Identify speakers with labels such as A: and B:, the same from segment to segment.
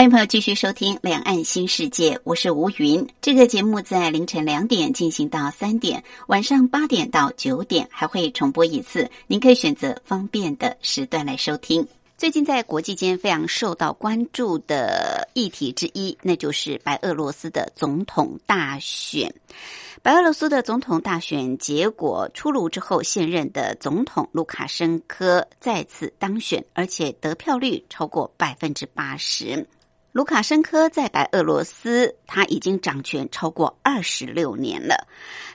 A: 欢迎朋友继续收听《两岸新世界》，我是吴云。这个节目在凌晨两点进行到三点，晚上八点到九点还会重播一次，您可以选择方便的时段来收听。最近在国际间非常受到关注的议题之一，那就是白俄罗斯的总统大选。白俄罗斯的总统大选结果出炉之后，现任的总统卢卡申科再次当选，而且得票率超过百分之八十。卢卡申科在白俄罗斯，他已经掌权超过二十六年了。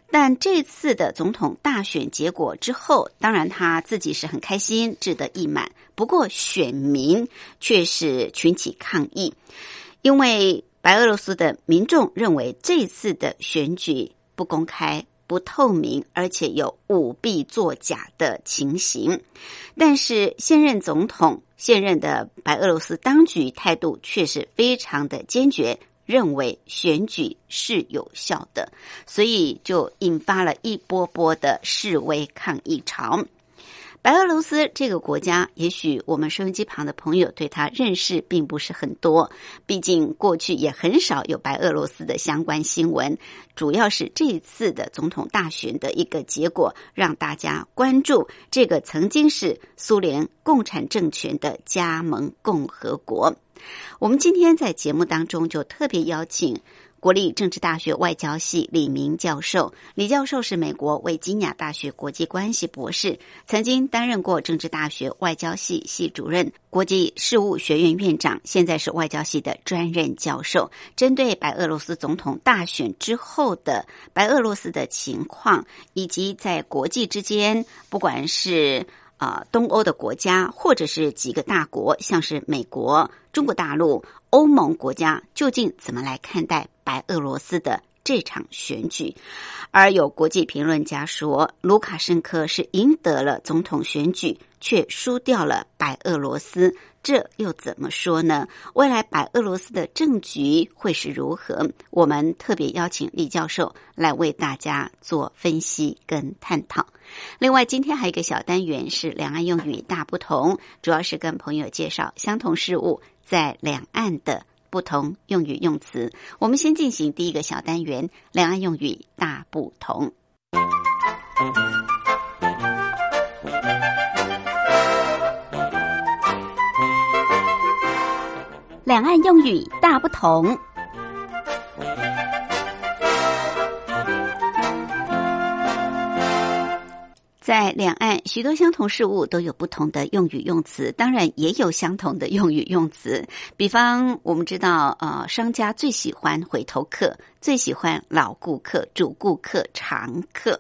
A: 但这次的总统大选结果之后，当然他自己是很开心，志得意满。不过选民却是群起抗议，因为白俄罗斯的民众认为这次的选举不公开。不透明，而且有舞弊作假的情形。但是现任总统、现任的白俄罗斯当局态度却是非常的坚决，认为选举是有效的，所以就引发了一波波的示威抗议潮。白俄罗斯这个国家，也许我们收音机旁的朋友对他认识并不是很多，毕竟过去也很少有白俄罗斯的相关新闻。主要是这一次的总统大选的一个结果，让大家关注这个曾经是苏联共产政权的加盟共和国。我们今天在节目当中就特别邀请。国立政治大学外交系李明教授，李教授是美国维吉尼亚大学国际关系博士，曾经担任过政治大学外交系系主任、国际事务学院院长，现在是外交系的专任教授。针对白俄罗斯总统大选之后的白俄罗斯的情况，以及在国际之间，不管是啊东欧的国家，或者是几个大国，像是美国、中国大陆。欧盟国家究竟怎么来看待白俄罗斯的这场选举？而有国际评论家说，卢卡申科是赢得了总统选举，却输掉了白俄罗斯，这又怎么说呢？未来白俄罗斯的政局会是如何？我们特别邀请李教授来为大家做分析跟探讨。另外，今天还有一个小单元是两岸用语大不同，主要是跟朋友介绍相同事物。在两岸的不同用语用词，我们先进行第一个小单元：两岸用语大不同。两岸用语大不同。在两岸，许多相同事物都有不同的用语用词，当然也有相同的用语用词。比方，我们知道，呃，商家最喜欢回头客，最喜欢老顾客、主顾客、常客。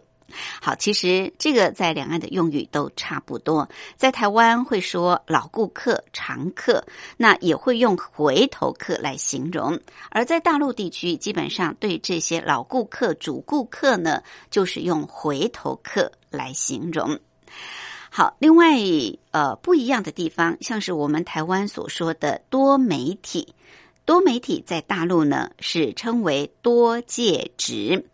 A: 好，其实这个在两岸的用语都差不多。在台湾会说老顾客、常客，那也会用回头客来形容；而在大陆地区，基本上对这些老顾客、主顾客呢，就是用回头客来形容。好，另外呃不一样的地方，像是我们台湾所说的多媒体，多媒体在大陆呢是称为多介质。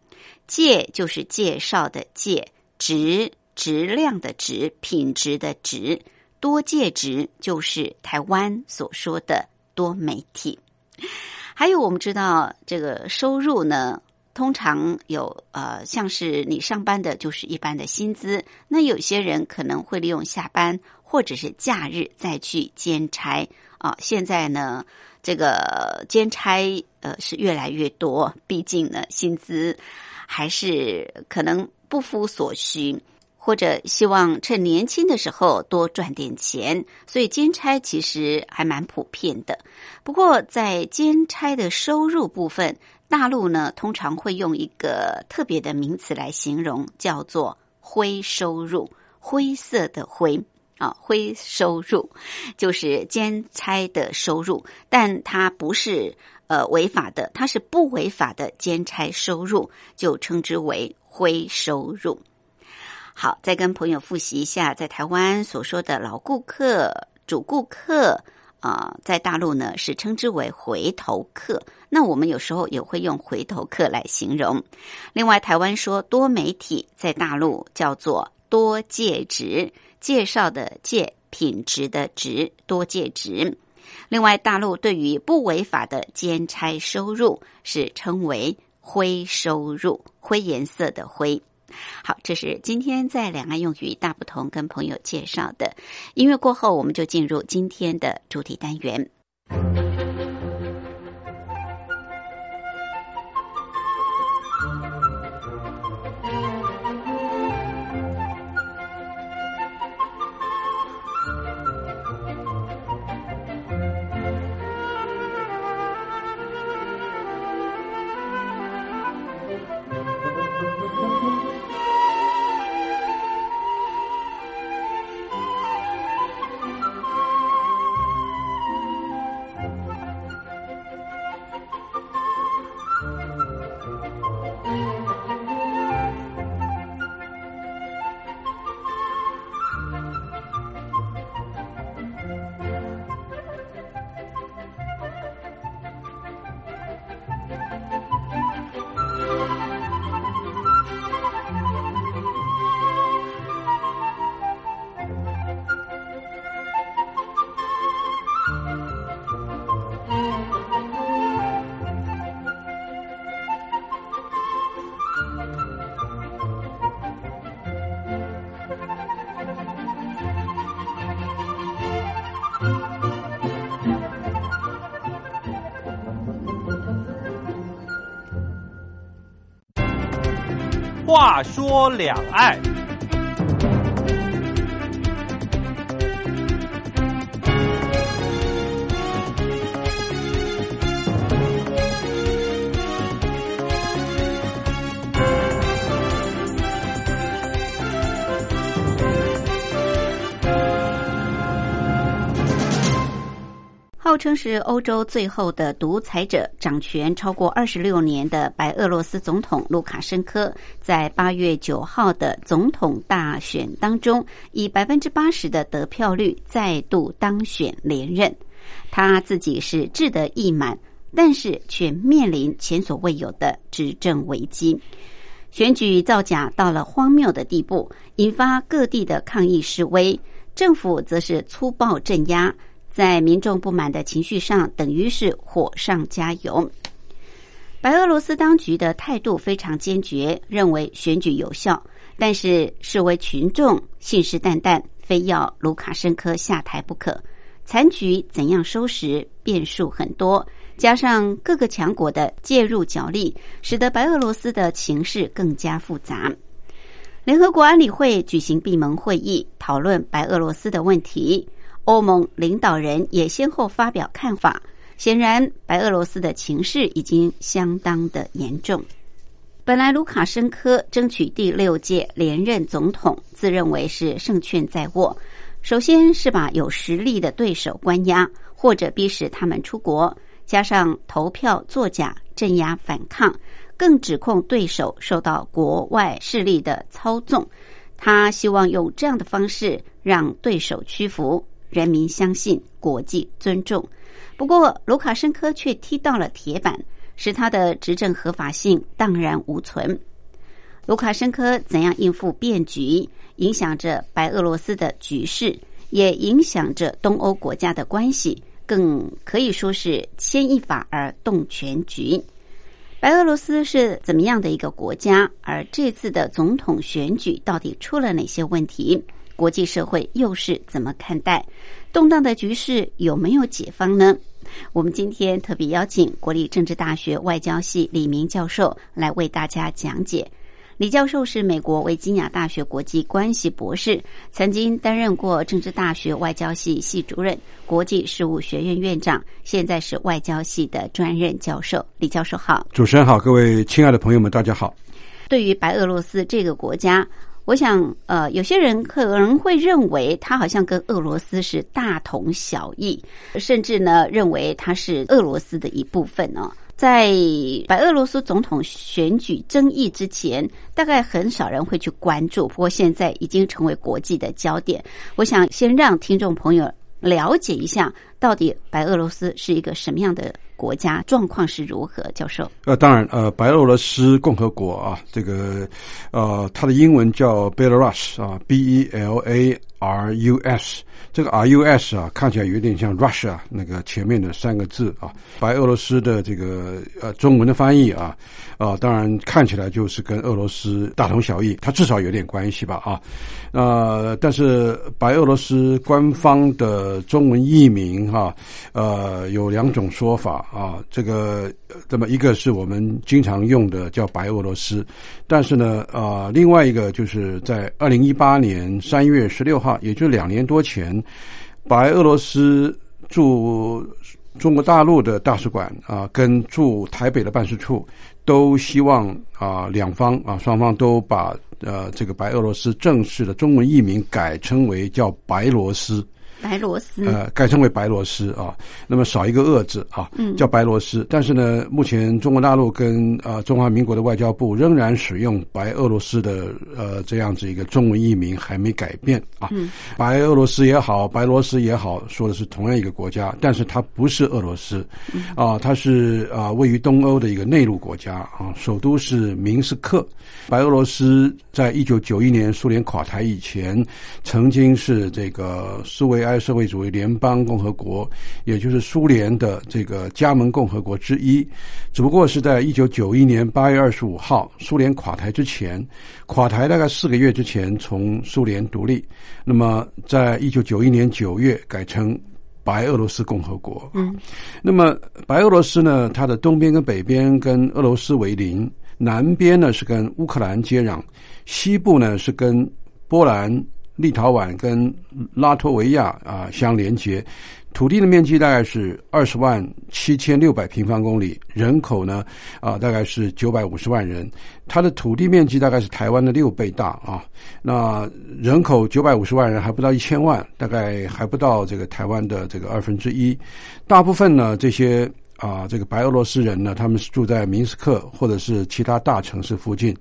A: 介就是介绍的介，质质量的质，品质的质，多介质就是台湾所说的多媒体。还有我们知道这个收入呢，通常有呃，像是你上班的就是一般的薪资，那有些人可能会利用下班或者是假日再去兼差啊。现在呢，这个兼差呃是越来越多，毕竟呢薪资。还是可能不敷所需，或者希望趁年轻的时候多赚点钱，所以兼差其实还蛮普遍的。不过在兼差的收入部分，大陆呢通常会用一个特别的名词来形容，叫做灰收入，灰色的灰啊，灰收入就是兼差的收入，但它不是呃违法的，它是不违法的兼差收入，就称之为灰收入。好，再跟朋友复习一下，在台湾所说的老顾客、主顾客啊，在大陆呢是称之为回头客。那我们有时候也会用回头客来形容。另外，台湾说多媒体，在大陆叫做多介质，介绍的介，品质的质，多介质。另外，大陆对于不违法的兼差收入是称为灰收入，灰颜色的灰。好，这是今天在两岸用语大不同跟朋友介绍的音乐过后，我们就进入今天的主题单元。
B: 两岸。
A: 号称是欧洲最后的独裁者，掌权超过二十六年的白俄罗斯总统卢卡申科，在八月九号的总统大选当中，以百分之八十的得票率再度当选连任。他自己是志得意满，但是却面临前所未有的执政危机。选举造假到了荒谬的地步，引发各地的抗议示威，政府则是粗暴镇压。在民众不满的情绪上，等于是火上加油。白俄罗斯当局的态度非常坚决，认为选举有效，但是视为群众信誓旦旦，非要卢卡申科下台不可。残局怎样收拾，变数很多，加上各个强国的介入角力，使得白俄罗斯的情势更加复杂。联合国安理会举行闭门会议，讨论白俄罗斯的问题。欧盟领导人也先后发表看法，显然白俄罗斯的情势已经相当的严重。本来卢卡申科争取第六届连任总统，自认为是胜券在握。首先是把有实力的对手关押，或者逼使他们出国，加上投票作假、镇压反抗，更指控对手受到国外势力的操纵。他希望用这样的方式让对手屈服。人民相信，国际尊重。不过，卢卡申科却踢到了铁板，使他的执政合法性荡然无存。卢卡申科怎样应付变局，影响着白俄罗斯的局势，也影响着东欧国家的关系，更可以说是牵一发而动全局。白俄罗斯是怎么样的一个国家？而这次的总统选举到底出了哪些问题？国际社会又是怎么看待动荡的局势？有没有解放呢？我们今天特别邀请国立政治大学外交系李明教授来为大家讲解。李教授是美国维吉尼亚大学国际关系博士，曾经担任过政治大学外交系系主任、国际事务学院院长，现在是外交系的专任教授。李教授好，
C: 主持人好，各位亲爱的朋友们，大家好。
A: 对于白俄罗斯这个国家。我想，呃，有些人可能会认为它好像跟俄罗斯是大同小异，甚至呢认为它是俄罗斯的一部分呢。在白俄罗斯总统选举争议之前，大概很少人会去关注，不过现在已经成为国际的焦点。我想先让听众朋友了解一下，到底白俄罗斯是一个什么样的国家，状况是如何。教授，
C: 呃，当然，呃，白俄罗斯共和国啊，这个，呃，它的英文叫 Belarus 啊，B E L A R U S。这个 R U S 啊，看起来有点像 Russia 那个前面的三个字啊。白俄罗斯的这个呃中文的翻译啊，啊，当然看起来就是跟俄罗斯大同小异，它至少有点关系吧啊。呃，但是白俄罗斯官方的中文译名哈，呃，有两种说法啊。这个这么一个是我们经常用的叫白俄罗斯，但是呢，呃，另外一个就是在二零一八年三月十六号，也就两年多前。白俄罗斯驻中国大陆的大使馆啊，跟驻台北的办事处都希望啊，两方啊，双方都把呃这个白俄罗斯正式的中文译名改称为叫白罗斯。
A: 白罗斯，
C: 呃，改称为白罗斯啊，那么少一个恶字啊，叫白罗斯。但是呢，目前中国大陆跟啊中华民国的外交部仍然使用白俄罗斯的呃这样子一个中文译名，还没改变啊。白俄罗斯也好，白罗斯也好，说的是同样一个国家，但是它不是俄罗斯啊，它是啊位于东欧的一个内陆国家啊，首都是明斯克。白俄罗斯在一九九一年苏联垮台以前，曾经是这个苏维埃。社会主义联邦共和国，也就是苏联的这个加盟共和国之一，只不过是在一九九一年八月二十五号苏联垮台之前，垮台大概四个月之前从苏联独立。那么，在一九九一年九月改称白俄罗斯共和国。嗯，那么白俄罗斯呢，它的东边跟北边跟俄罗斯为邻，南边呢是跟乌克兰接壤，西部呢是跟波兰。立陶宛跟拉脱维亚啊相连接，土地的面积大概是二十万七千六百平方公里，人口呢啊大概是九百五十万人，它的土地面积大概是台湾的六倍大啊，那人口九百五十万人还不到一千万，大概还不到这个台湾的这个二分之一，大部分呢这些。啊，这个白俄罗斯人呢，他们是住在明斯克或者是其他大城市附近，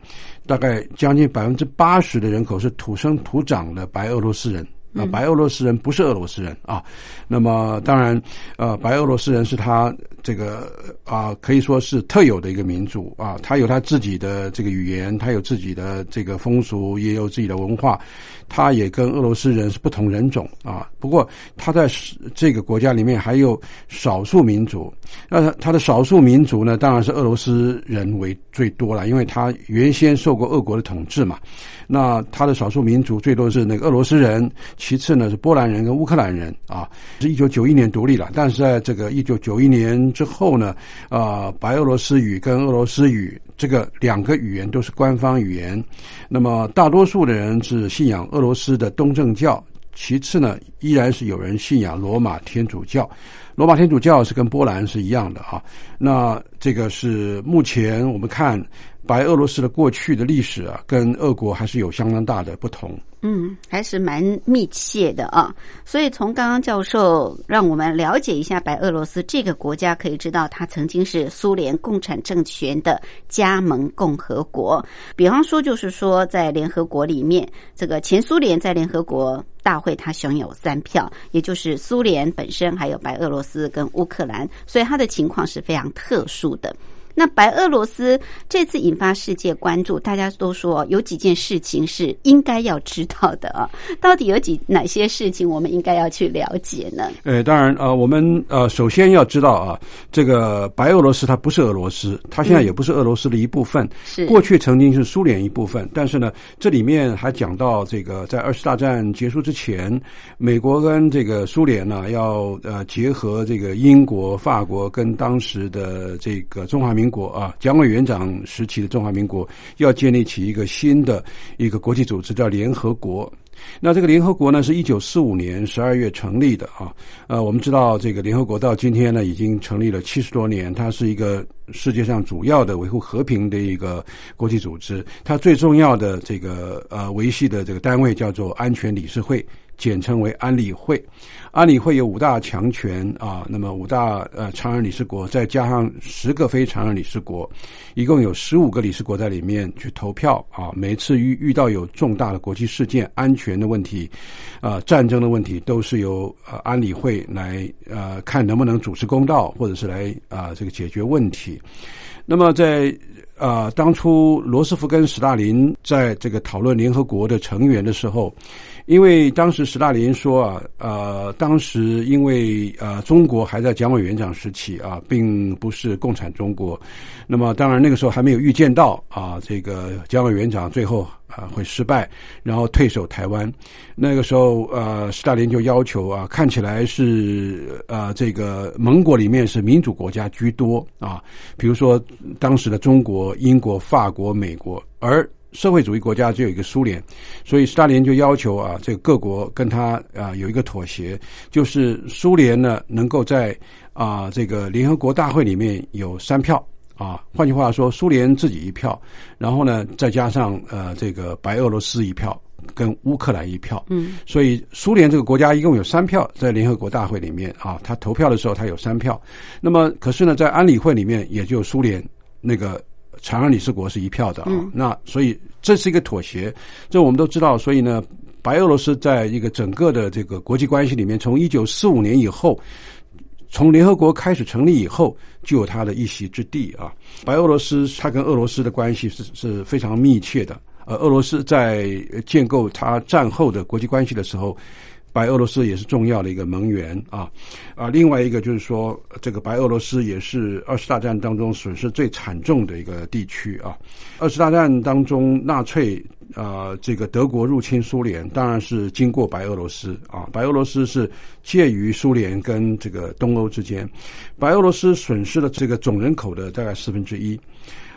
C: 大概将近百分之八十的人口是土生土长的白俄罗斯人。啊，白俄罗斯人不是俄罗斯人啊。那么当然，呃，白俄罗斯人是他这个啊，可以说是特有的一个民族啊，他有他自己的这个语言，他有自己的这个风俗，也有自己的文化。他也跟俄罗斯人是不同人种啊，不过他在这个国家里面还有少数民族。那他的少数民族呢，当然是俄罗斯人为最多了，因为他原先受过俄国的统治嘛。那他的少数民族最多是那个俄罗斯人，其次呢是波兰人跟乌克兰人啊。是一九九一年独立了，但是在这个一九九一年之后呢，啊，白俄罗斯语跟俄罗斯语。这个两个语言都是官方语言，那么大多数的人是信仰俄罗斯的东正教，其次呢，依然是有人信仰罗马天主教。罗马天主教是跟波兰是一样的啊。那这个是目前我们看白俄罗斯的过去的历史啊，跟俄国还是有相当大的不同。
A: 嗯，还是蛮密切的啊。所以从刚刚教授让我们了解一下白俄罗斯这个国家，可以知道它曾经是苏联共产政权的加盟共和国。比方说，就是说在联合国里面，这个前苏联在联合国大会它享有三票，也就是苏联本身，还有白俄罗斯跟乌克兰，所以它的情况是非常特殊的。那白俄罗斯这次引发世界关注，大家都说有几件事情是应该要知道的啊。到底有几哪些事情我们应该要去了解呢？
C: 呃，当然呃，我们呃首先要知道啊，这个白俄罗斯它不是俄罗斯，它现在也不是俄罗斯的一部分。
A: 是
C: 过去曾经是苏联一部分，但是呢，这里面还讲到这个在二次大战结束之前，美国跟这个苏联呢要呃结合这个英国、法国跟当时的这个中华民。民国啊，蒋委员长时期的中华民国要建立起一个新的一个国际组织，叫联合国。那这个联合国呢，是一九四五年十二月成立的啊。呃，我们知道这个联合国到今天呢，已经成立了七十多年，它是一个世界上主要的维护和平的一个国际组织。它最重要的这个呃维系的这个单位叫做安全理事会。简称为安理会，安理会有五大强权啊，那么五大呃常任理事国，再加上十个非常任理事国，一共有十五个理事国在里面去投票啊。每次遇遇到有重大的国际事件、安全的问题，啊战争的问题，都是由呃安理会来呃看能不能主持公道，或者是来啊这个解决问题。那么在啊当初罗斯福跟斯大林在这个讨论联合国的成员的时候。因为当时斯大林说啊，呃，当时因为呃中国还在蒋委员长时期啊，并不是共产中国，那么当然那个时候还没有预见到啊，这个蒋委员长最后啊会失败，然后退守台湾。那个时候呃，斯大林就要求啊，看起来是呃这个盟国里面是民主国家居多啊，比如说当时的中国、英国、法国、美国，而社会主义国家只有一个苏联，所以斯大林就要求啊，这个各国跟他啊有一个妥协，就是苏联呢能够在啊这个联合国大会里面有三票啊，换句话说，苏联自己一票，然后呢再加上呃这个白俄罗斯一票跟乌克兰一票，
A: 嗯，
C: 所以苏联这个国家一共有三票在联合国大会里面啊，他投票的时候他有三票，那么可是呢在安理会里面也就苏联那个。常任理事国是一票的啊，那所以这是一个妥协，这我们都知道。所以呢，白俄罗斯在一个整个的这个国际关系里面，从一九四五年以后，从联合国开始成立以后，就有它的一席之地啊。白俄罗斯它跟俄罗斯的关系是是非常密切的，呃，俄罗斯在建构它战后的国际关系的时候。白俄罗斯也是重要的一个盟员啊，啊，另外一个就是说，这个白俄罗斯也是二次大战当中损失最惨重的一个地区啊。二次大战当中，纳粹啊，这个德国入侵苏联，当然是经过白俄罗斯啊。白俄罗斯是介于苏联跟这个东欧之间，白俄罗斯损失了这个总人口的大概四分之一。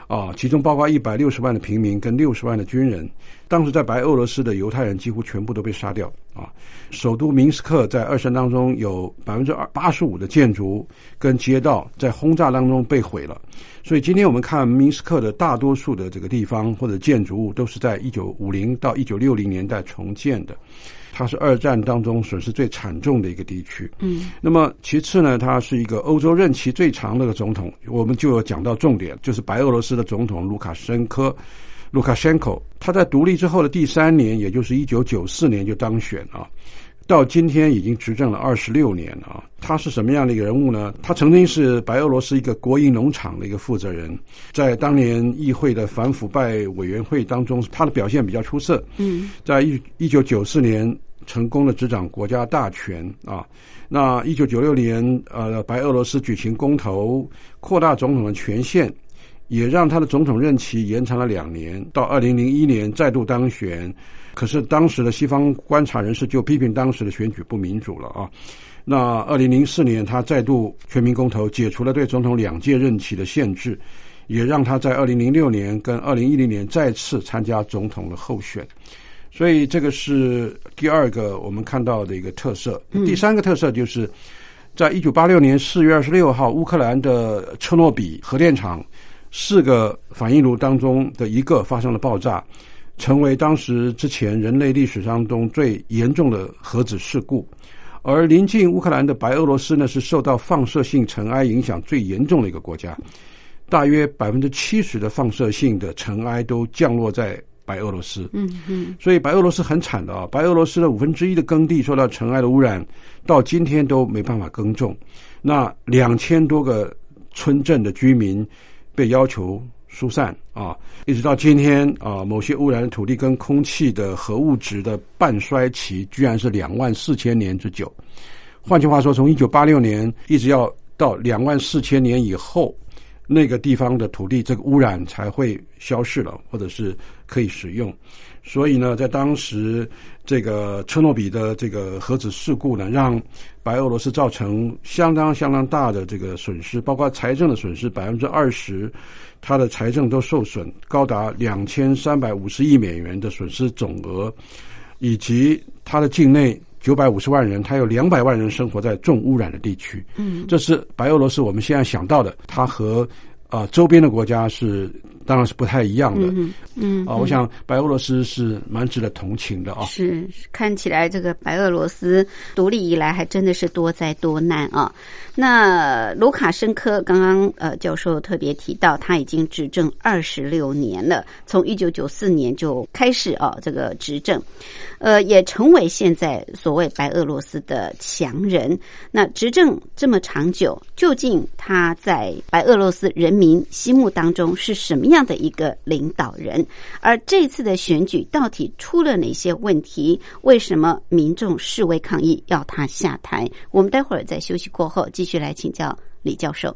C: 啊，其中包括一百六十万的平民跟六十万的军人。当时在白俄罗斯的犹太人几乎全部都被杀掉。啊，首都明斯克在二战当中有百分之二八十五的建筑跟街道在轰炸当中被毁了。所以今天我们看明斯克的大多数的这个地方或者建筑物都是在一九五零到一九六零年代重建的。它是二战当中损失最惨重的一个地区。
A: 嗯，
C: 那么其次呢，它是一个欧洲任期最长的个总统。我们就有讲到重点，就是白俄罗斯的总统卢卡申科，卢卡申科。他在独立之后的第三年，也就是一九九四年就当选啊，到今天已经执政了二十六年啊。他是什么样的一个人物呢？他曾经是白俄罗斯一个国营农场的一个负责人，在当年议会的反腐败委员会当中，他的表现比较出色。
A: 嗯，
C: 在一一九九四年。成功的执掌国家大权啊！那一九九六年，呃，白俄罗斯举行公投，扩大总统的权限，也让他的总统任期延长了两年，到二零零一年再度当选。可是当时的西方观察人士就批评当时的选举不民主了啊！那二零零四年，他再度全民公投，解除了对总统两届任期的限制，也让他在二零零六年跟二零一零年再次参加总统的候选。所以这个是第二个我们看到的一个特色。第三个特色就是，在一九八六年四月二十六号，乌克兰的车诺比核电厂四个反应炉当中的一个发生了爆炸，成为当时之前人类历史当中最严重的核子事故。而临近乌克兰的白俄罗斯呢，是受到放射性尘埃影响最严重的一个国家，大约百分之七十的放射性的尘埃都降落在。白俄罗斯，
A: 嗯嗯，
C: 所以白俄罗斯很惨的啊！白俄罗斯的五分之一的耕地受到尘埃的污染，到今天都没办法耕种。那两千多个村镇的居民被要求疏散啊，一直到今天啊，某些污染的土地跟空气的核物质的半衰期居然是两万四千年之久。换句话说，从一九八六年一直要到两万四千年以后。那个地方的土地，这个污染才会消失了，或者是可以使用。所以呢，在当时这个车诺比的这个核子事故呢，让白俄罗斯造成相当相当大的这个损失，包括财政的损失百分之二十，它的财政都受损，高达两千三百五十亿美元的损失总额。以及它的境内九百五十万人，他有两百万人生活在重污染的地区。
A: 嗯，
C: 这是白俄罗斯我们现在想到的，它和啊周边的国家是当然是不太一样的。
A: 嗯嗯
C: 啊，我想白俄罗斯是蛮值得同情的啊。
A: 是看起来这个白俄罗斯独立以来还真的是多灾多难啊。那卢卡申科刚刚呃教授特别提到，他已经执政二十六年了，从一九九四年就开始啊这个执政，呃也成为现在所谓白俄罗斯的强人。那执政这么长久，究竟他在白俄罗斯人民心目当中是什么样这样的一个领导人？而这次的选举到底出了哪些问题？为什么民众示威抗议要他下台？我们待会儿在休息过后继续来请教李教授。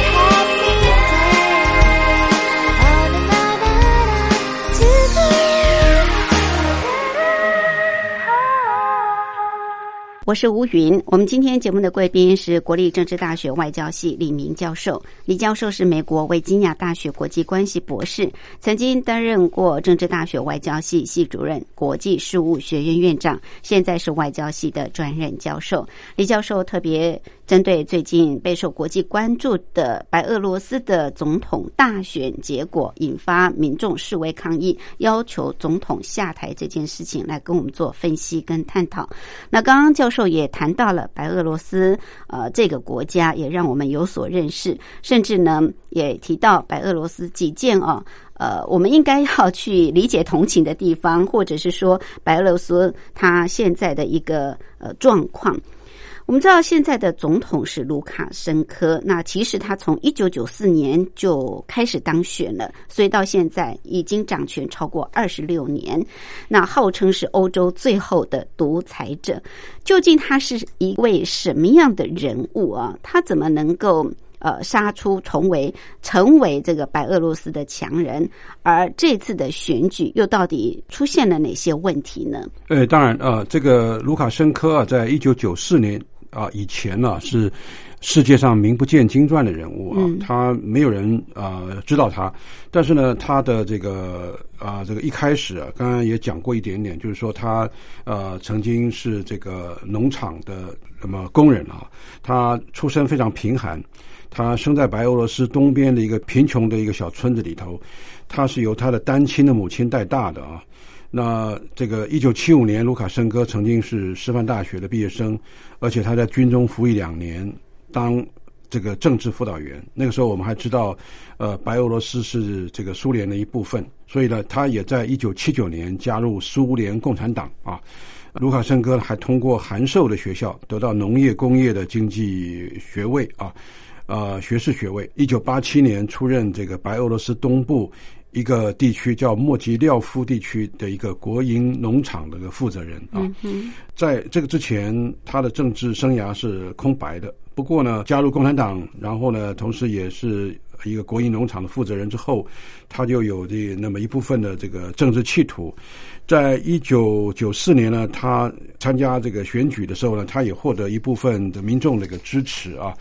A: 我是吴云。我们今天节目的贵宾是国立政治大学外交系李明教授。李教授是美国维吉尼亚大学国际关系博士，曾经担任过政治大学外交系系主任、国际事务学院院长，现在是外交系的专任教授。李教授特别针对最近备受国际关注的白俄罗斯的总统大选结果，引发民众示威抗议，要求总统下台这件事情，来跟我们做分析跟探讨。那刚刚教授也谈到了白俄罗斯，呃，这个国家也让我们有所认识，甚至呢也提到白俄罗斯几件哦。呃，我们应该要去理解同情的地方，或者是说白俄罗斯它现在的一个呃状况。我们知道现在的总统是卢卡申科，那其实他从一九九四年就开始当选了，所以到现在已经掌权超过二十六年。那号称是欧洲最后的独裁者，究竟他是一位什么样的人物啊？他怎么能够？呃，杀出重围，成为这个白俄罗斯的强人。而这次的选举又到底出现了哪些问题呢？
C: 呃，当然啊，这个卢卡申科啊，在一九九四年啊以前呢，是世界上名不见经传的人物啊，他没有人啊知道他。但是呢，他的这个啊，这个一开始啊，刚刚也讲过一点点，就是说他呃曾经是这个农场的什么工人啊，他出身非常贫寒。他生在白俄罗斯东边的一个贫穷的一个小村子里头，他是由他的单亲的母亲带大的啊。那这个一九七五年，卢卡申科曾经是师范大学的毕业生，而且他在军中服役两年，当这个政治辅导员。那个时候我们还知道，呃，白俄罗斯是这个苏联的一部分，所以呢，他也在一九七九年加入苏联共产党啊。卢卡申科还通过函授的学校得到农业工业的经济学位啊。呃，学士学位。一九八七年出任这个白俄罗斯东部一个地区叫莫吉廖夫地区的一个国营农场的一个负责人啊。在这个之前，他的政治生涯是空白的。不过呢，加入共产党，然后呢，同时也是一个国营农场的负责人之后，他就有这那么一部分的这个政治企图。在一九九四年呢，他参加这个选举的时候呢，他也获得一部分的民众的一个支持啊。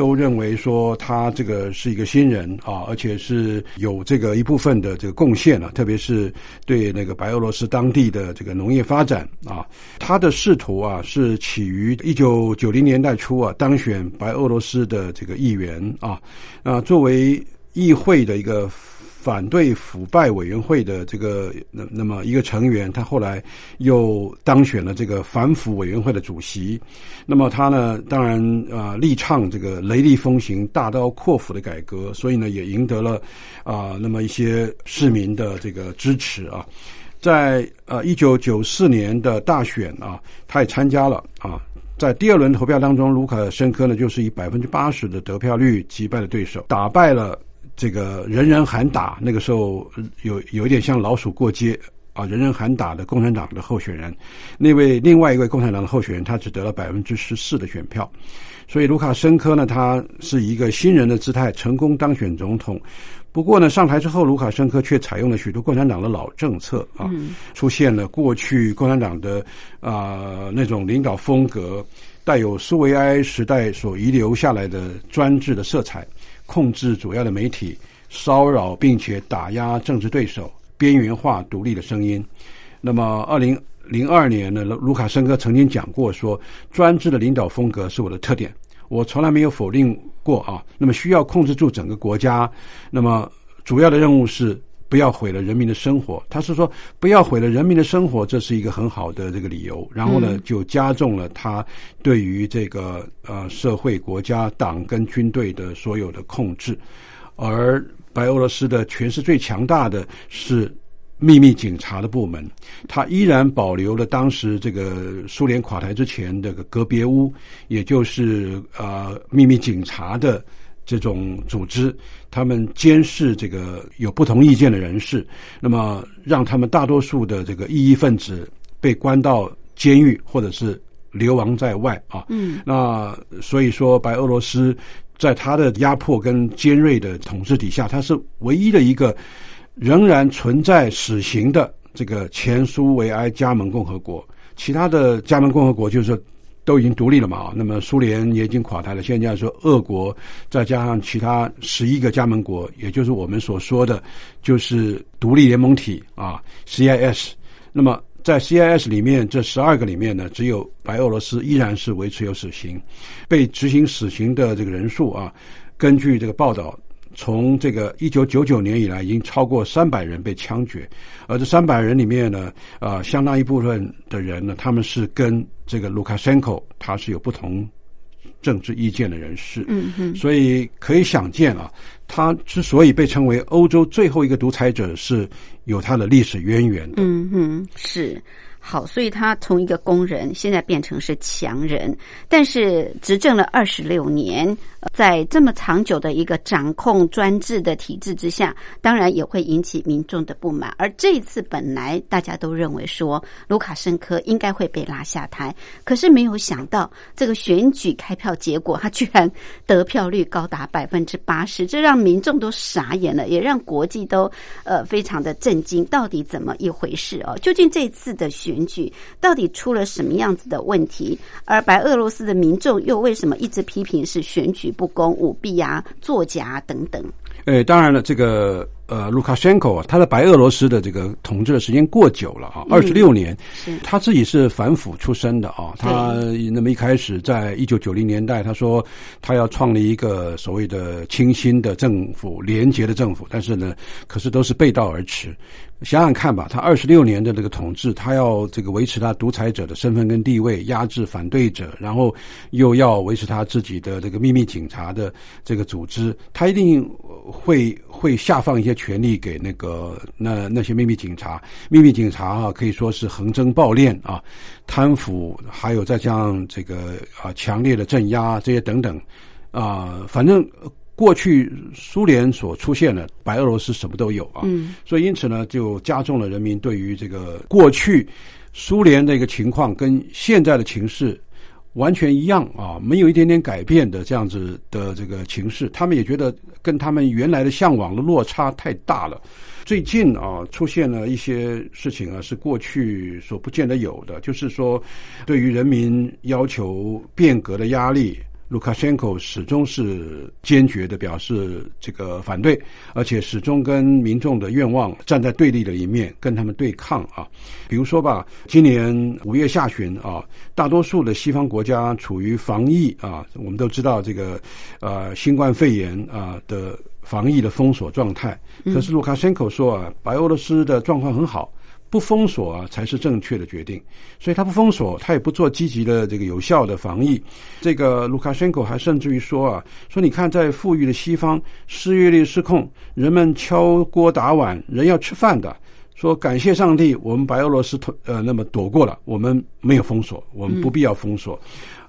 C: 都认为说他这个是一个新人啊，而且是有这个一部分的这个贡献啊，特别是对那个白俄罗斯当地的这个农业发展啊，他的仕途啊是起于一九九零年代初啊，当选白俄罗斯的这个议员啊，啊作为议会的一个。反对腐败委员会的这个那那么一个成员，他后来又当选了这个反腐委员会的主席。那么他呢，当然啊，力倡这个雷厉风行、大刀阔斧的改革，所以呢，也赢得了啊那么一些市民的这个支持啊。在呃一九九四年的大选啊，他也参加了啊，在第二轮投票当中，卢卡申科呢就是以百分之八十的得票率击败了对手，打败了。这个人人喊打，那个时候有有一点像老鼠过街啊！人人喊打的共产党的候选人，那位另外一位共产党的候选人，他只得了百分之十四的选票，所以卢卡申科呢，他是一个新人的姿态，成功当选总统。不过呢，上台之后，卢卡申科却采用了许多共产党的老政策啊，出现了过去共产党的啊那种领导风格，带有苏维埃时代所遗留下来的专制的色彩。控制主要的媒体，骚扰并且打压政治对手，边缘化独立的声音。那么，二零零二年呢，卢卡申科曾经讲过说，专制的领导风格是我的特点，我从来没有否定过啊。那么，需要控制住整个国家，那么主要的任务是。不要毁了人民的生活，他是说不要毁了人民的生活，这是一个很好的这个理由。然后呢，就加重了他对于这个呃社会、国家、党跟军队的所有的控制。而白俄罗斯的权势最强大的是秘密警察的部门，他依然保留了当时这个苏联垮台之前的个格别乌，也就是呃秘密警察的。这种组织，他们监视这个有不同意见的人士，那么让他们大多数的这个异议分子被关到监狱，或者是流亡在外啊。嗯，那所以说，白俄罗斯在他的压迫跟尖锐的统治底下，它是唯一的一个仍然存在死刑的这个前苏维埃加盟共和国。其他的加盟共和国就是。都已经独立了嘛？那么苏联也已经垮台了。现在说俄国，再加上其他十一个加盟国，也就是我们所说的，就是独立联盟体啊，CIS。那么在 CIS 里面，这十二个里面呢，只有白俄罗斯依然是维持有死刑，被执行死刑的这个人数啊，根据这个报道。从这个一九九九年以来，已经超过三百人被枪决，而这三百人里面呢，啊，相当一部分的人呢，他们是跟这个卢卡申科他是有不同政治意见的人士，嗯嗯，所以可以想见啊，他之所以被称为欧洲最后一个独裁者，是有他的历史渊源的，
A: 嗯嗯，是。好，所以他从一个工人现在变成是强人，但是执政了二十六年，在这么长久的一个掌控专制的体制之下，当然也会引起民众的不满。而这一次本来大家都认为说卢卡申科应该会被拉下台，可是没有想到这个选举开票结果，他居然得票率高达百分之八十，这让民众都傻眼了，也让国际都呃非常的震惊，到底怎么一回事哦？究竟这次的选举到底出了什么样子的问题？而白俄罗斯的民众又为什么一直批评是选举不公、舞弊啊、作假啊等等？
C: 呃，当然了，这个呃，卢卡申科啊，他在白俄罗斯的这个统治的时间过久了啊，二十六年，
A: 是
C: 他自己是反腐出身的啊，他那么一开始在一九九零年代，他说他要创立一个所谓的清新的政府、廉洁的政府，但是呢，可是都是背道而驰。想想看吧，他二十六年的这个统治，他要这个维持他独裁者的身份跟地位，压制反对者，然后又要维持他自己的这个秘密警察的这个组织，他一定会会下放一些权力给那个那那些秘密警察。秘密警察啊，可以说是横征暴敛啊，贪腐，还有再加上这个啊强烈的镇压这些等等啊，反正。过去苏联所出现的白俄罗斯什么都有啊，
A: 嗯，
C: 所以因此呢，就加重了人民对于这个过去苏联的一个情况跟现在的情势完全一样啊，没有一点点改变的这样子的这个情势，他们也觉得跟他们原来的向往的落差太大了。最近啊，出现了一些事情啊，是过去所不见得有的，就是说，对于人民要求变革的压力。卢卡申科始终是坚决的表示这个反对，而且始终跟民众的愿望站在对立的一面，跟他们对抗啊。比如说吧，今年五月下旬啊，大多数的西方国家处于防疫啊，我们都知道这个呃新冠肺炎啊的防疫的封锁状态。可是卢卡申科说啊，白俄罗斯的状况很好。不封锁啊，才是正确的决定。所以他不封锁，他也不做积极的这个有效的防疫。这个卢卡申科还甚至于说啊，说你看在富裕的西方，失业率失控，人们敲锅打碗，人要吃饭的。说感谢上帝，我们白俄罗斯呃那么躲过了，我们没有封锁，我们不必要封锁。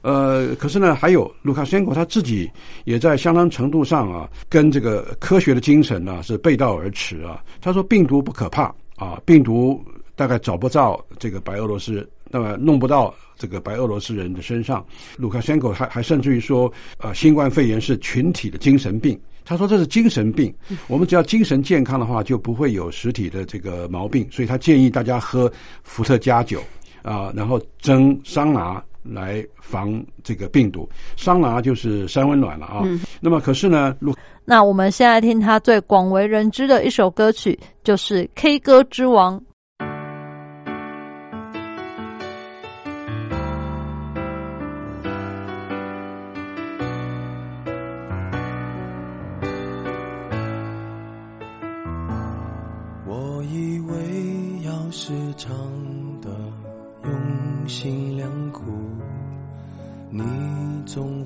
C: 呃，可是呢，还有卢卡申科他自己也在相当程度上啊，跟这个科学的精神呢是背道而驰啊。他说病毒不可怕。啊，病毒大概找不到这个白俄罗斯，那么弄不到这个白俄罗斯人的身上。卢卡申科还还甚至于说，呃，新冠肺炎是群体的精神病。他说这是精神病，我们只要精神健康的话，就不会有实体的这个毛病。所以他建议大家喝伏特加酒啊，然后蒸桑拿来防这个病毒。桑拿就是三温暖了啊。那么可是呢，卢。
D: 那我们现在听他最广为人知的一首歌曲，就是《K 歌之王》。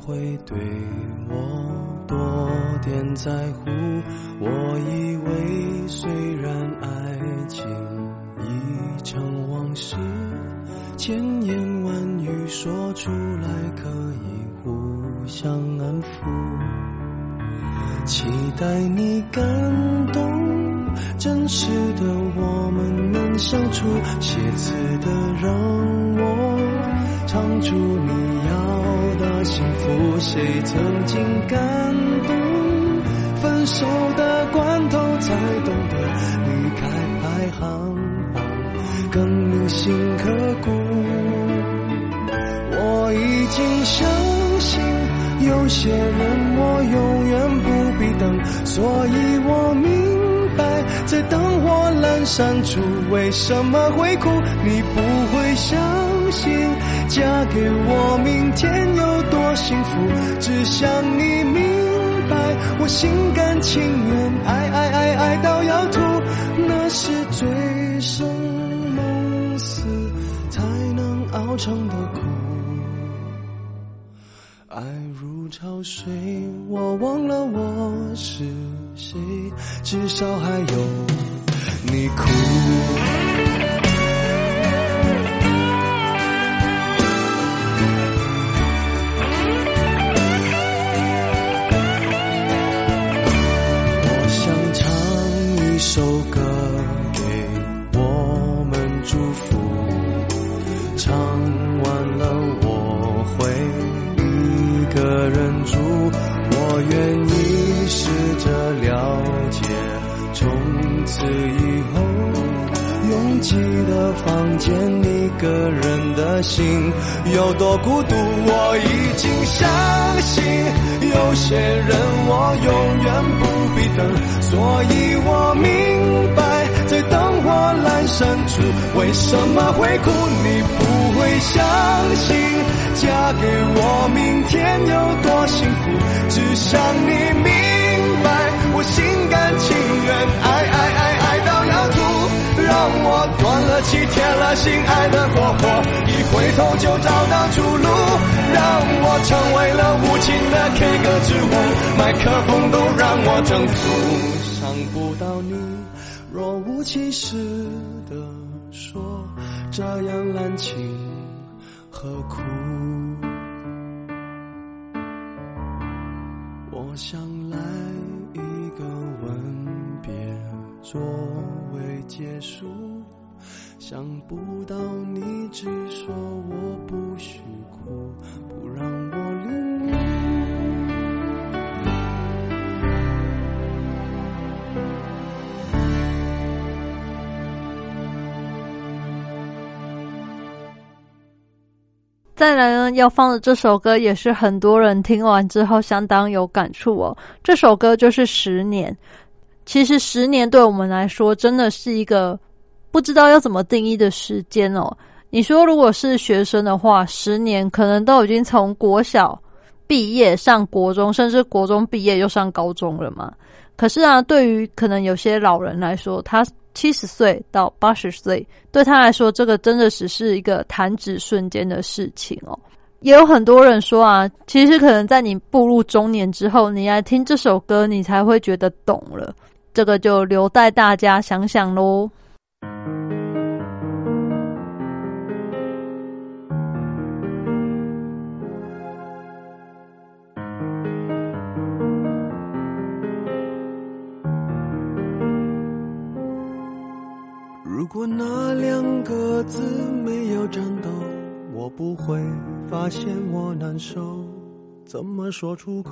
E: 会对我多点在乎。我以为虽然爱情已成往事，千言万语说出来可以互相安抚。期待你感动，真实的我们能相处，写字的让我唱出你要的幸福。谁曾经感动，分手的关头才懂得离开排行榜更铭心刻骨。我已经相信，有些人我永远不必等，所以我明白，在灯火阑珊处为什么会哭。你不会想心，嫁给我明天有多幸福，只想你明白，我心甘情愿爱爱爱爱到要吐，那是醉生梦死才能熬成的苦。爱如潮水，我忘了我是谁，至少还有你哭。房间，一个人的心有多孤独，我已经相信。有些人我永远不必等，所以我明白，在灯火阑珊处，为什么会哭？你不会相信。嫁给我，明天有多幸福？只想你明白，我心甘情愿，爱爱爱爱到要吐，让我断了气，添了心，爱的过火，一回头就找到出路，让我成为了无情的 K 歌之王，麦克风都让我征服，伤不到你，若无其事的说，这样滥情何苦？我想来作为结束，想不到你只说我不许哭，不让我领悟。
D: 再来呢，要放的这首歌也是很多人听完之后相当有感触哦。这首歌就是《十年》。其实十年对我们来说真的是一个不知道要怎么定义的时间哦。你说如果是学生的话，十年可能都已经从国小毕业上国中，甚至国中毕业又上高中了嘛。可是啊，对于可能有些老人来说，他七十岁到八十岁，对他来说，这个真的只是一个弹指瞬间的事情哦。也有很多人说啊，其实可能在你步入中年之后，你来听这首歌，你才会觉得懂了。这个就留待大家想想喽。
E: 如果那两个字没有颤抖，我不会发现我难受。怎么说出口，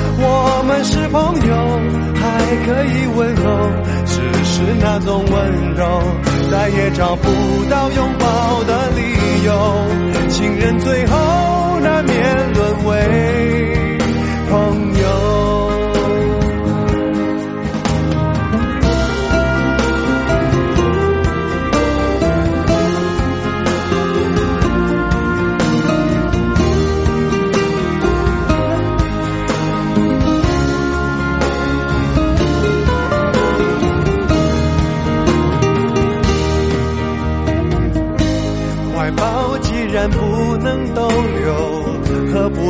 E: 我们是朋友，还可以问候，只是那种温柔，再也找不到拥抱的理由。情人最后难免沦为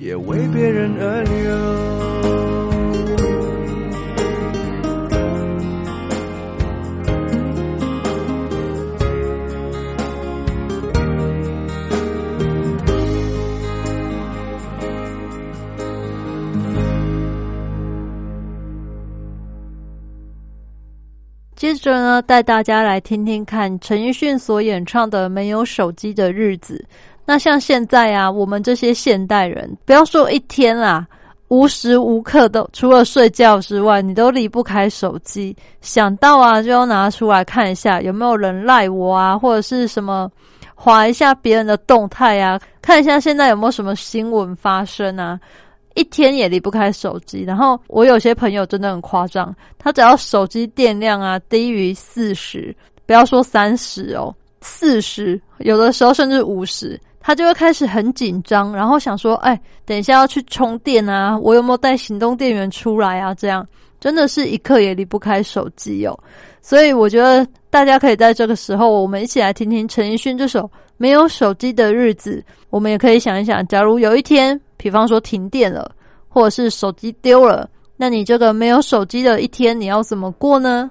E: 也为别人而流。
D: 接着呢，带大家来听听看陈奕迅所演唱的《没有手机的日子》。那像现在啊，我们这些现代人，不要说一天啦，无时无刻都除了睡觉之外，你都离不开手机。想到啊，就要拿出来看一下有没有人赖我啊，或者是什么划一下别人的动态啊，看一下现在有没有什么新闻发生啊。一天也离不开手机，然后我有些朋友真的很夸张，他只要手机电量啊低于四十，不要说三十哦，四十，有的时候甚至五十，他就会开始很紧张，然后想说，哎，等一下要去充电啊，我有没有带行动电源出来啊？这样真的是一刻也离不开手机哦。所以我觉得大家可以在这个时候，我们一起来听听陈奕迅这首《没有手机的日子》，我们也可以想一想，假如有一天。比方说停电了，或者是手机丢了，那你这个没有手机的一天，你要怎么过呢？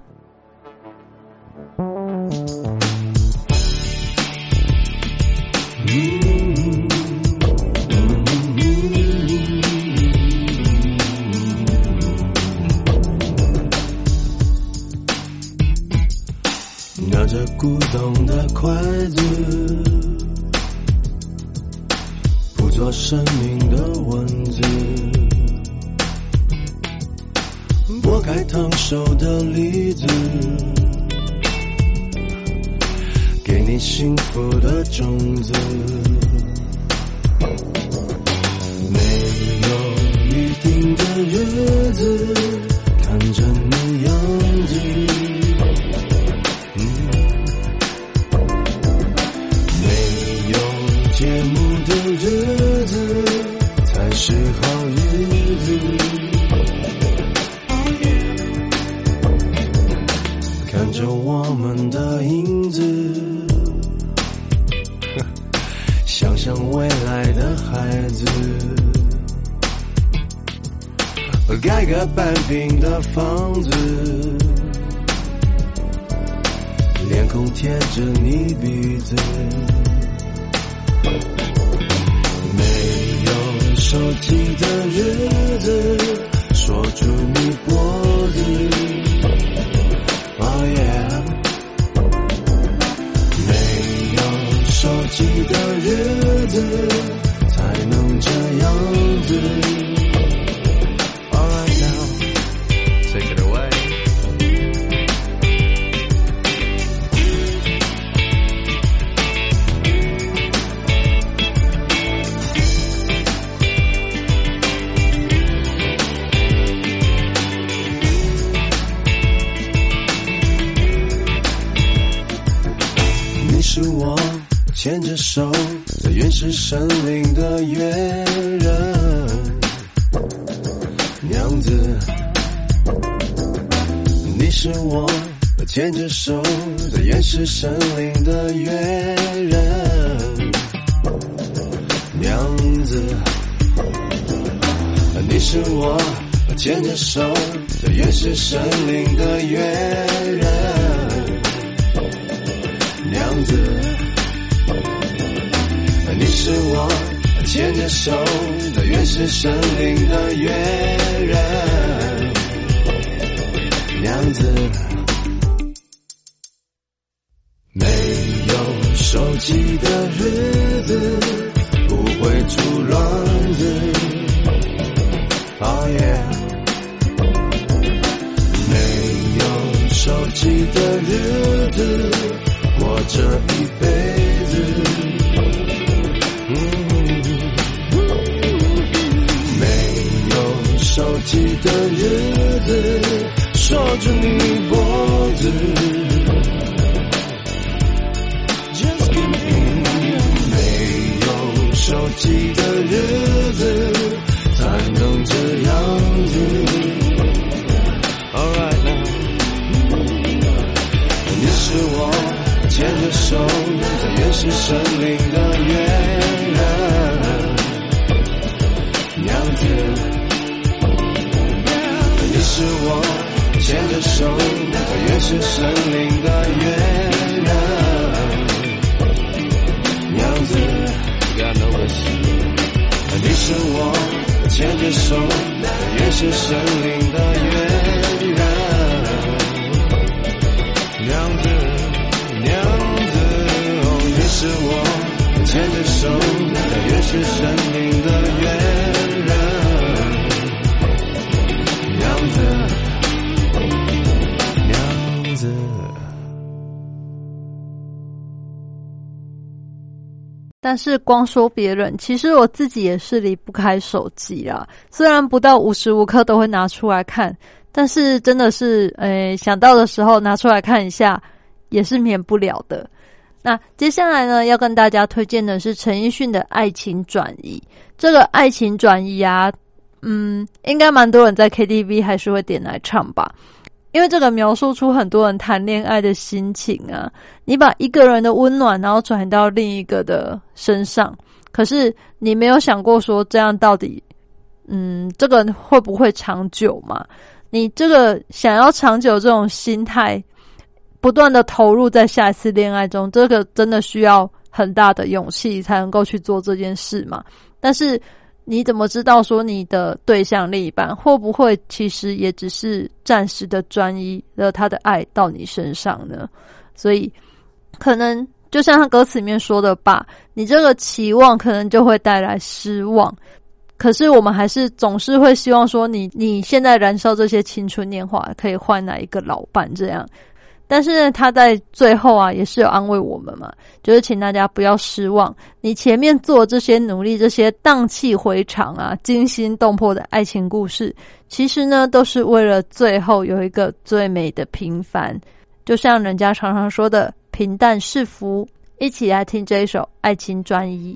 E: 在原始森林的约人。娘子，你是我牵着手，在原始森林的约人。娘子，你是我牵着手，在原始森林的约人。是我牵着手在原始森林的月人。娘子，没有手机的手，原是生命的月样子。你是我牵着手，原是生命的月样子，娘子。哦，你是我牵着手，原是生命的月
D: 但是光说别人，其实我自己也是离不开手机啦。虽然不到无时无刻都会拿出来看，但是真的是，诶、想到的时候拿出来看一下，也是免不了的。那接下来呢，要跟大家推荐的是陈奕迅的《爱情转移》。这个爱情转移啊，嗯，应该蛮多人在 KTV 还是会点来唱吧。因为这个描述出很多人谈恋爱的心情啊，你把一个人的温暖，然后转移到另一个的身上，可是你没有想过说这样到底，嗯，这个会不会长久嘛？你这个想要长久这种心态，不断的投入在下一次恋爱中，这个真的需要很大的勇气才能够去做这件事嘛？但是。你怎么知道说你的对象另一半会不会其实也只是暂时的专一了他的爱到你身上呢？所以可能就像他歌词里面说的吧，你这个期望可能就会带来失望。可是我们还是总是会希望说你你现在燃烧这些青春年华可以换来一个老伴这样。但是呢，他在最后啊，也是有安慰我们嘛，就是请大家不要失望，你前面做这些努力，这些荡气回肠啊、惊心动魄的爱情故事，其实呢，都是为了最后有一个最美的平凡。就像人家常常说的“平淡是福”，一起来听这一首《爱情专一》。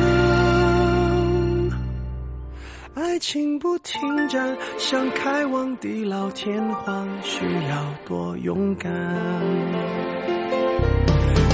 E: 情不停站，想开往地老天荒，需要多勇敢。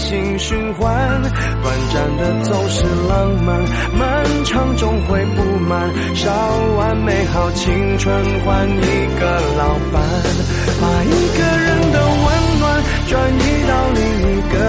E: 心循环。短暂的总是浪漫，漫长终会不满。烧完美好青春换一个老伴，把一个人的温暖转移到另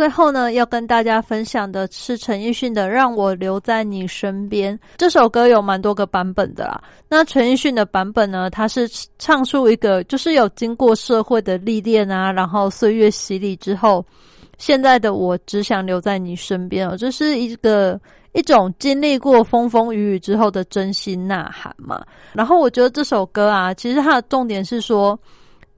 D: 最后呢，要跟大家分享的是陈奕迅的《让我留在你身边》这首歌有蛮多个版本的啦。那陈奕迅的版本呢，他是唱出一个就是有经过社会的历练啊，然后岁月洗礼之后，现在的我只想留在你身边哦，这是一个一种经历过风风雨雨之后的真心呐喊嘛。然后我觉得这首歌啊，其实它的重点是说。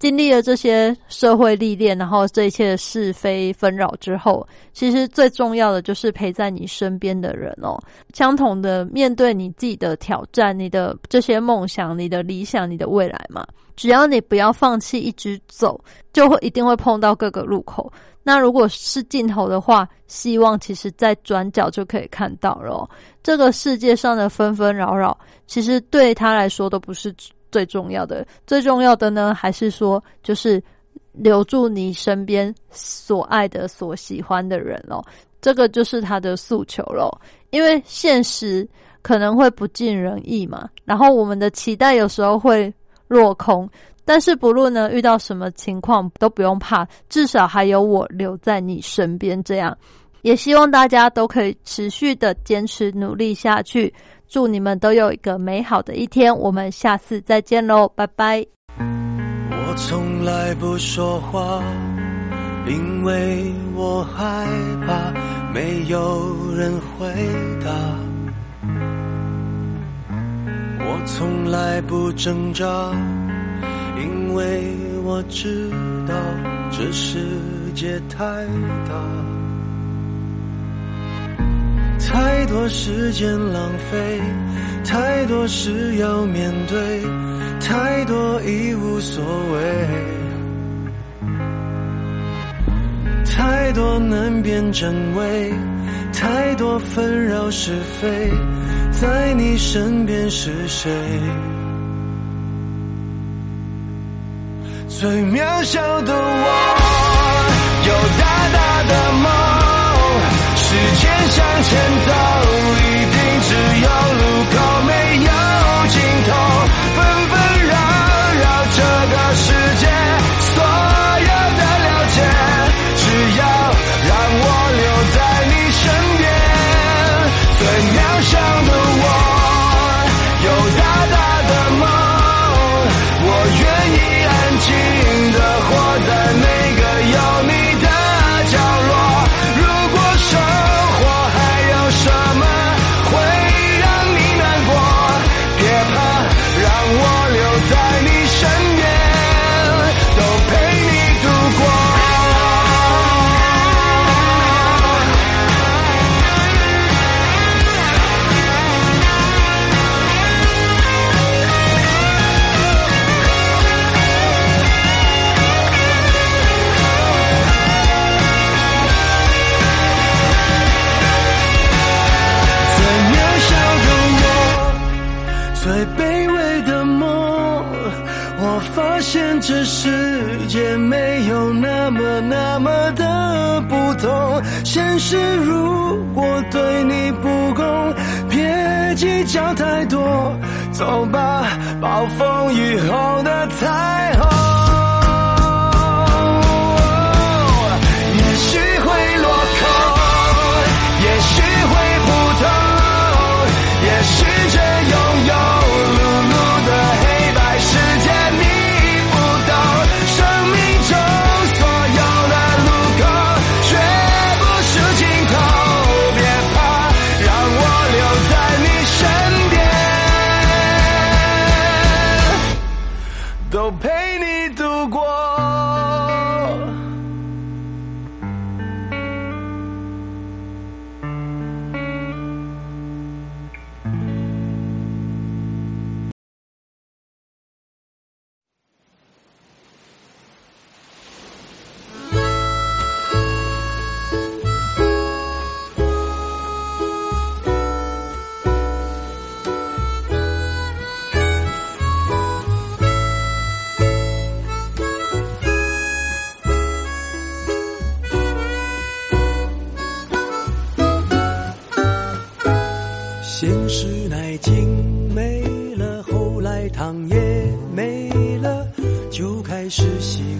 D: 经历了这些社会历练，然后这一切是非纷扰之后，其实最重要的就是陪在你身边的人哦。相同的面对你自己的挑战、你的这些梦想、你的理想、你的未来嘛。只要你不要放弃，一直走，就会一定会碰到各个路口。那如果是尽头的话，希望其实在转角就可以看到了。这个世界上的纷纷扰扰，其实对他来说都不是。最重要的，最重要的呢，还是说，就是留住你身边所爱的、所喜欢的人哦。这个就是他的诉求喽。因为现实可能会不尽人意嘛，然后我们的期待有时候会落空。但是不论呢遇到什么情况，都不用怕，至少还有我留在你身边。这样，也希望大家都可以持续的坚持努力下去。祝你们都有一个美好的一天，我们下次再见喽，拜拜。
E: 我从来不说话，因为我害怕没有人回答。我从来不挣扎，因为我知道这世界太大。太多时间浪费，太多事要面对，太多已无所谓，太多难辨真伪，太多纷扰是非，在你身边是谁？最渺小的我，有大大的梦。时间向前走，一定只有路口，没有尽头。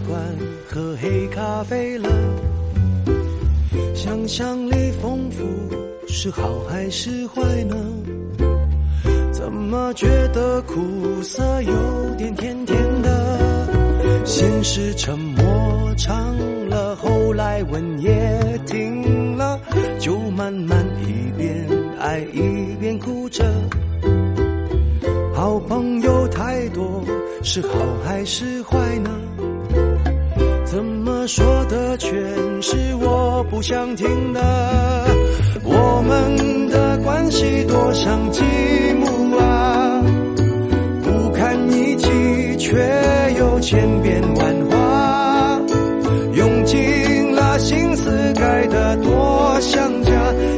E: 惯喝黑咖啡了。想象力丰富是好还是坏呢？怎么觉得苦涩有点甜甜的？先是沉默长了，后来吻也停了，就慢慢一边爱一边哭着。好朋友太多，是好还是坏呢？说的全是我不想听的？我们的关系多像积木啊，不堪一击，却又千变万化，用尽了心思盖得多像家，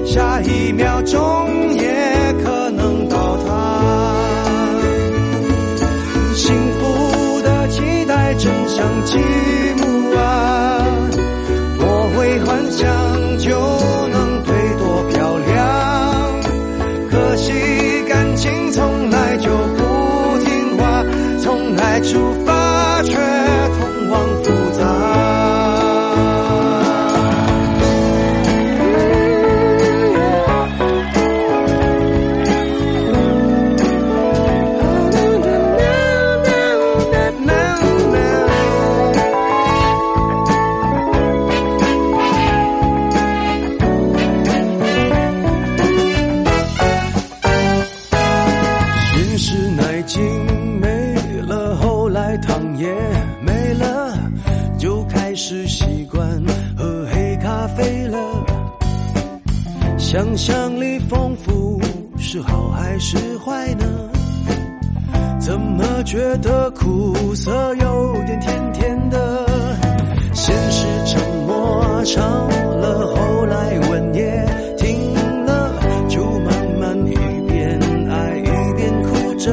E: 下一秒钟也可能倒塌。幸福的期待真像积是好还是坏呢？怎么觉得苦涩有点甜甜的？先是沉默长了，后来吻也停了，就慢慢一边爱一边哭着。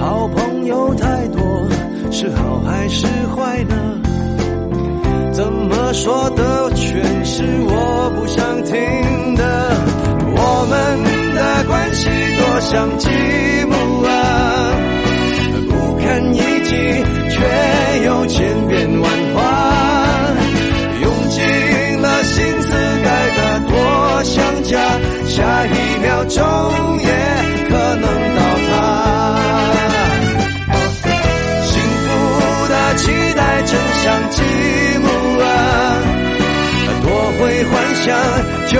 E: 好朋友太多，是好还是坏呢？怎么说的全是我像积木啊，不堪一击，却又千变万化。用尽了心思盖得多像家，下一秒钟也可能倒塌。幸福的期待真像积木啊，多会幻想就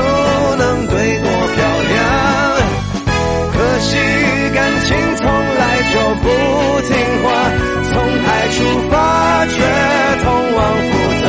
E: 能堆多漂就不听话，从爱出发却通往复杂。